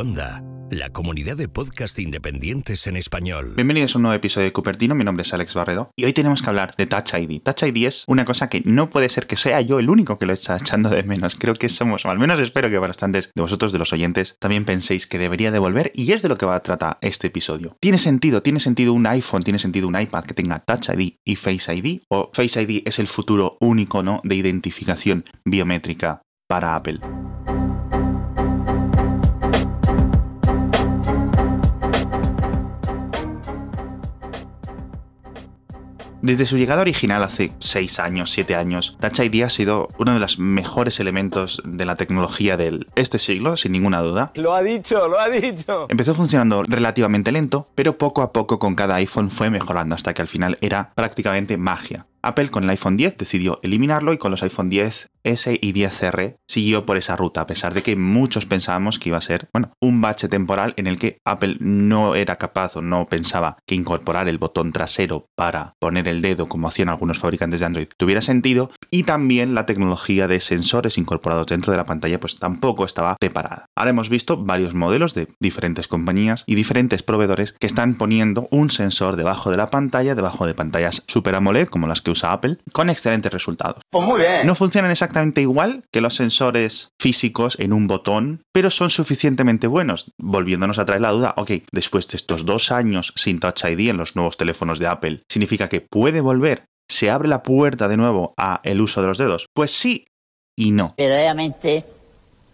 Onda, la comunidad de podcast independientes en español. Bienvenidos a un nuevo episodio de Cupertino, mi nombre es Alex Barredo y hoy tenemos que hablar de Touch ID. Touch ID es una cosa que no puede ser que sea yo el único que lo está echando de menos. Creo que somos, o al menos espero que bastantes de vosotros, de los oyentes, también penséis que debería devolver y es de lo que va a tratar este episodio. Tiene sentido, tiene sentido un iPhone, tiene sentido un iPad que tenga Touch ID y Face ID o Face ID es el futuro único ¿no? de identificación biométrica para Apple. Desde su llegada original hace 6 años, 7 años, Touch ID ha sido uno de los mejores elementos de la tecnología de este siglo, sin ninguna duda. Lo ha dicho, lo ha dicho. Empezó funcionando relativamente lento, pero poco a poco con cada iPhone fue mejorando hasta que al final era prácticamente magia. Apple con el iPhone 10 decidió eliminarlo y con los iPhone 10 S y 10R siguió por esa ruta, a pesar de que muchos pensábamos que iba a ser, bueno, un bache temporal en el que Apple no era capaz o no pensaba que incorporar el botón trasero para poner el dedo, como hacían algunos fabricantes de Android, tuviera sentido, y también la tecnología de sensores incorporados dentro de la pantalla, pues tampoco estaba preparada. Ahora hemos visto varios modelos de diferentes compañías y diferentes proveedores que están poniendo un sensor debajo de la pantalla, debajo de pantallas Super AMOLED, como las que usa Apple, con excelentes resultados. Pues muy bien. No funcionan exactamente igual que los sensores físicos en un botón, pero son suficientemente buenos. Volviéndonos a traer la duda, ok, después de estos dos años sin Touch ID en los nuevos teléfonos de Apple, ¿significa que puede volver? ¿Se abre la puerta de nuevo a el uso de los dedos? Pues sí y no. verdaderamente,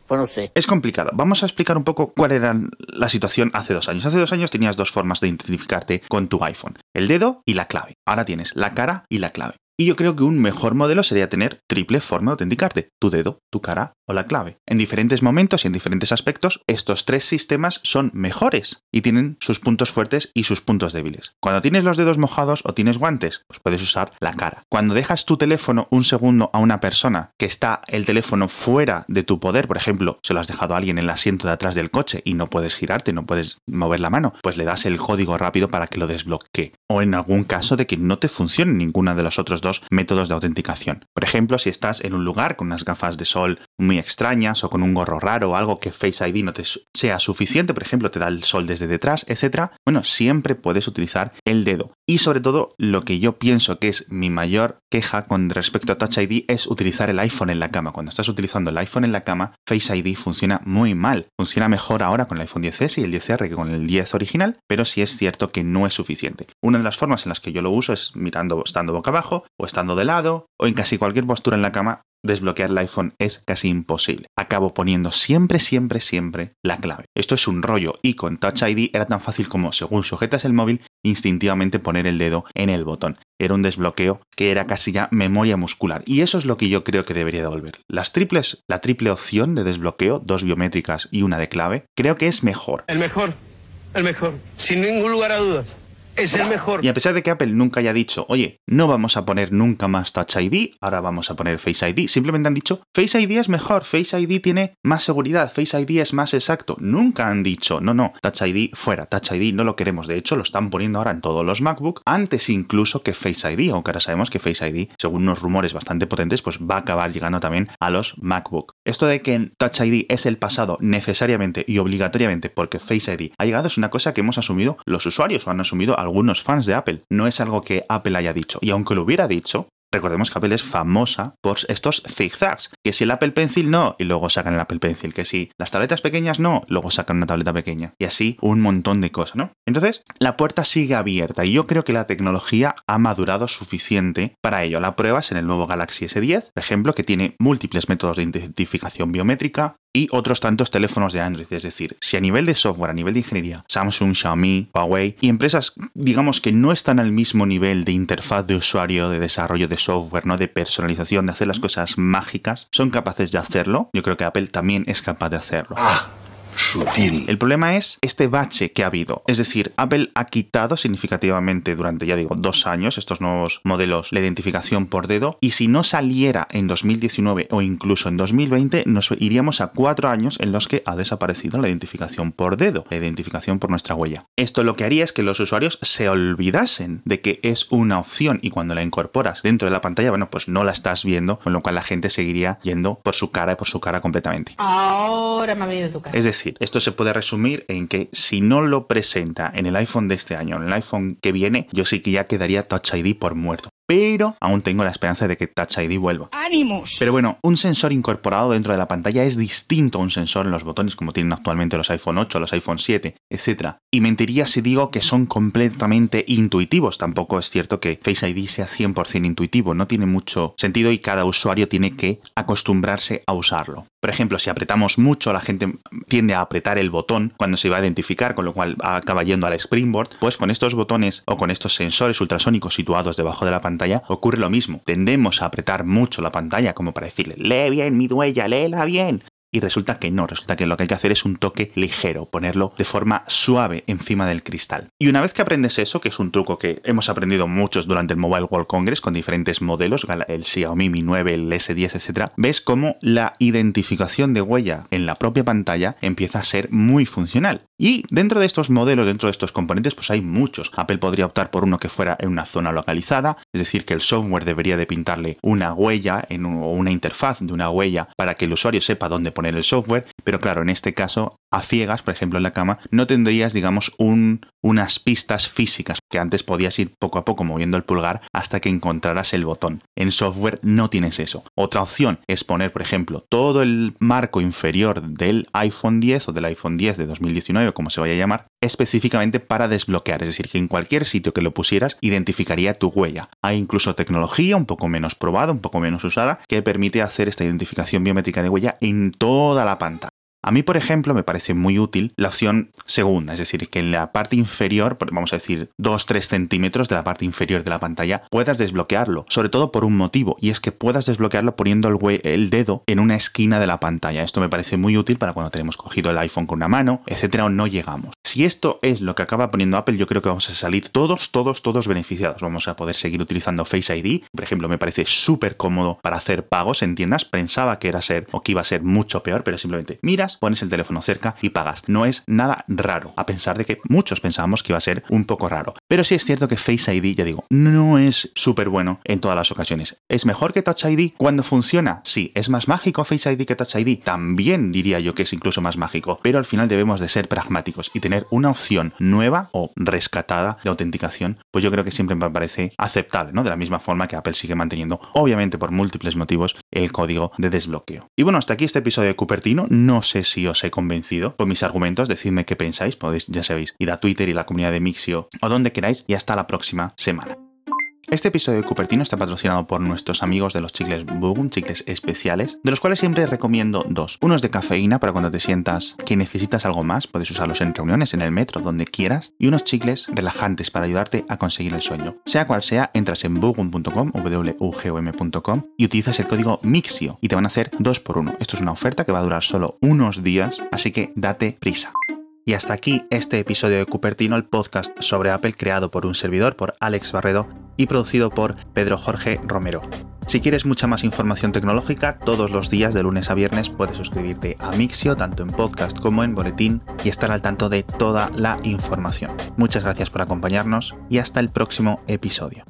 pues. Es complicado. Vamos a explicar un poco cuál era la situación hace dos años. Hace dos años tenías dos formas de identificarte con tu iPhone. El dedo y la clave. Ahora tienes la cara y la clave. Y yo creo que un mejor modelo sería tener triple forma de autenticarte, tu dedo, tu cara o la clave. En diferentes momentos y en diferentes aspectos, estos tres sistemas son mejores y tienen sus puntos fuertes y sus puntos débiles. Cuando tienes los dedos mojados o tienes guantes, pues puedes usar la cara. Cuando dejas tu teléfono un segundo a una persona que está el teléfono fuera de tu poder, por ejemplo, se lo has dejado a alguien en el asiento de atrás del coche y no puedes girarte, no puedes mover la mano, pues le das el código rápido para que lo desbloquee. O en algún caso de que no te funcione ninguna de los otros dos métodos de autenticación. Por ejemplo, si estás en un lugar con unas gafas de sol muy extrañas o con un gorro raro o algo que Face ID no te sea suficiente, por ejemplo, te da el sol desde detrás, etcétera, bueno, siempre puedes utilizar el dedo. Y sobre todo, lo que yo pienso que es mi mayor queja con respecto a Touch ID es utilizar el iPhone en la cama. Cuando estás utilizando el iPhone en la cama, Face ID funciona muy mal. Funciona mejor ahora con el iPhone 10S y el 10R que con el 10 original, pero sí es cierto que no es suficiente. Una de las formas en las que yo lo uso es mirando, estando boca abajo o estando de lado o en casi cualquier postura en la cama desbloquear el iPhone es casi imposible. Acabo poniendo siempre, siempre, siempre la clave. Esto es un rollo y con Touch ID era tan fácil como, según sujetas el móvil, instintivamente poner el dedo en el botón. Era un desbloqueo que era casi ya memoria muscular. Y eso es lo que yo creo que debería devolver. Las triples, la triple opción de desbloqueo, dos biométricas y una de clave, creo que es mejor. El mejor, el mejor, sin ningún lugar a dudas. Es el mejor. Y a pesar de que Apple nunca haya dicho, oye, no vamos a poner nunca más Touch ID, ahora vamos a poner Face ID, simplemente han dicho, Face ID es mejor, Face ID tiene más seguridad, Face ID es más exacto. Nunca han dicho, no, no, Touch ID fuera, Touch ID no lo queremos. De hecho, lo están poniendo ahora en todos los MacBook, antes incluso que Face ID, aunque ahora sabemos que Face ID, según unos rumores bastante potentes, pues va a acabar llegando también a los MacBook. Esto de que Touch ID es el pasado necesariamente y obligatoriamente porque Face ID ha llegado es una cosa que hemos asumido los usuarios o han asumido algunos fans de Apple. No es algo que Apple haya dicho. Y aunque lo hubiera dicho, Recordemos que Apple es famosa por estos zigzags. Que si el Apple Pencil no, y luego sacan el Apple Pencil. Que si las tabletas pequeñas no, luego sacan una tableta pequeña. Y así un montón de cosas, ¿no? Entonces, la puerta sigue abierta y yo creo que la tecnología ha madurado suficiente para ello. La prueba es en el nuevo Galaxy S10, por ejemplo, que tiene múltiples métodos de identificación biométrica, y otros tantos teléfonos de Android. Es decir, si a nivel de software, a nivel de ingeniería, Samsung, Xiaomi, Huawei y empresas, digamos que no están al mismo nivel de interfaz de usuario, de desarrollo de software, ¿no? de personalización, de hacer las cosas mágicas, son capaces de hacerlo. Yo creo que Apple también es capaz de hacerlo. Sutil. El problema es este bache que ha habido. Es decir, Apple ha quitado significativamente durante, ya digo, dos años estos nuevos modelos la identificación por dedo y si no saliera en 2019 o incluso en 2020, nos iríamos a cuatro años en los que ha desaparecido la identificación por dedo, la identificación por nuestra huella. Esto lo que haría es que los usuarios se olvidasen de que es una opción y cuando la incorporas dentro de la pantalla, bueno, pues no la estás viendo, con lo cual la gente seguiría yendo por su cara y por su cara completamente. Ahora me ha venido tu cara. Es decir, decir, esto se puede resumir en que si no lo presenta en el iPhone de este año, en el iPhone que viene, yo sí que ya quedaría Touch ID por muerto pero aún tengo la esperanza de que Touch ID vuelva. ¡Ánimos! Pero bueno, un sensor incorporado dentro de la pantalla es distinto a un sensor en los botones como tienen actualmente los iPhone 8, los iPhone 7, etc. Y mentiría si digo que son completamente intuitivos. Tampoco es cierto que Face ID sea 100% intuitivo, no tiene mucho sentido y cada usuario tiene que acostumbrarse a usarlo. Por ejemplo, si apretamos mucho, la gente tiende a apretar el botón cuando se va a identificar, con lo cual acaba yendo al Springboard. Pues con estos botones o con estos sensores ultrasónicos situados debajo de la pantalla ocurre lo mismo. Tendemos a apretar mucho la pantalla como para decirle, lee bien mi duella, léela bien y resulta que no, resulta que lo que hay que hacer es un toque ligero, ponerlo de forma suave encima del cristal. Y una vez que aprendes eso, que es un truco que hemos aprendido muchos durante el Mobile World Congress con diferentes modelos, el Xiaomi Mi 9, el S10, etc., ves cómo la identificación de huella en la propia pantalla empieza a ser muy funcional. Y dentro de estos modelos, dentro de estos componentes, pues hay muchos. Apple podría optar por uno que fuera en una zona localizada, es decir, que el software debería de pintarle una huella en o una interfaz de una huella para que el usuario sepa dónde poner el software, pero claro, en este caso, a ciegas, por ejemplo, en la cama, no tendrías, digamos, un, unas pistas físicas, que antes podías ir poco a poco moviendo el pulgar hasta que encontraras el botón. En software no tienes eso. Otra opción es poner, por ejemplo, todo el marco inferior del iPhone 10 o del iPhone 10 de 2019, como se vaya a llamar, específicamente para desbloquear, es decir, que en cualquier sitio que lo pusieras identificaría tu huella. Hay incluso tecnología un poco menos probada, un poco menos usada, que permite hacer esta identificación biométrica de huella en toda la pantalla. A mí, por ejemplo, me parece muy útil la opción segunda, es decir, que en la parte inferior, vamos a decir 2-3 centímetros de la parte inferior de la pantalla, puedas desbloquearlo, sobre todo por un motivo, y es que puedas desbloquearlo poniendo el, el dedo en una esquina de la pantalla. Esto me parece muy útil para cuando tenemos cogido el iPhone con una mano, etcétera, o no llegamos. Si esto es lo que acaba poniendo Apple, yo creo que vamos a salir todos, todos, todos beneficiados. Vamos a poder seguir utilizando Face ID. Por ejemplo, me parece súper cómodo para hacer pagos en tiendas. Pensaba que era ser o que iba a ser mucho peor, pero simplemente miras pones el teléfono cerca y pagas. No es nada raro, a pesar de que muchos pensábamos que iba a ser un poco raro. Pero sí es cierto que Face ID, ya digo, no es súper bueno en todas las ocasiones. ¿Es mejor que Touch ID cuando funciona? Sí. ¿Es más mágico Face ID que Touch ID? También diría yo que es incluso más mágico. Pero al final debemos de ser pragmáticos y tener una opción nueva o rescatada de autenticación, pues yo creo que siempre me parece aceptable, ¿no? De la misma forma que Apple sigue manteniendo, obviamente por múltiples motivos, el código de desbloqueo. Y bueno, hasta aquí este episodio de Cupertino. No sé si os he convencido por mis argumentos, decidme qué pensáis, podéis, ya sabéis, ir a Twitter y la comunidad de Mixio o donde queráis y hasta la próxima semana. Este episodio de Cupertino está patrocinado por nuestros amigos de los chicles Boom, chicles especiales, de los cuales siempre recomiendo dos. Uno es de cafeína para cuando te sientas que necesitas algo más, puedes usarlos en reuniones, en el metro, donde quieras, y unos chicles relajantes para ayudarte a conseguir el sueño. Sea cual sea, entras en bugum.com, wugom.com y utilizas el código MIXIO y te van a hacer dos por uno. Esto es una oferta que va a durar solo unos días, así que date prisa. Y hasta aquí este episodio de Cupertino, el podcast sobre Apple creado por un servidor, por Alex Barredo, y producido por Pedro Jorge Romero. Si quieres mucha más información tecnológica, todos los días de lunes a viernes puedes suscribirte a Mixio, tanto en podcast como en boletín, y estar al tanto de toda la información. Muchas gracias por acompañarnos y hasta el próximo episodio.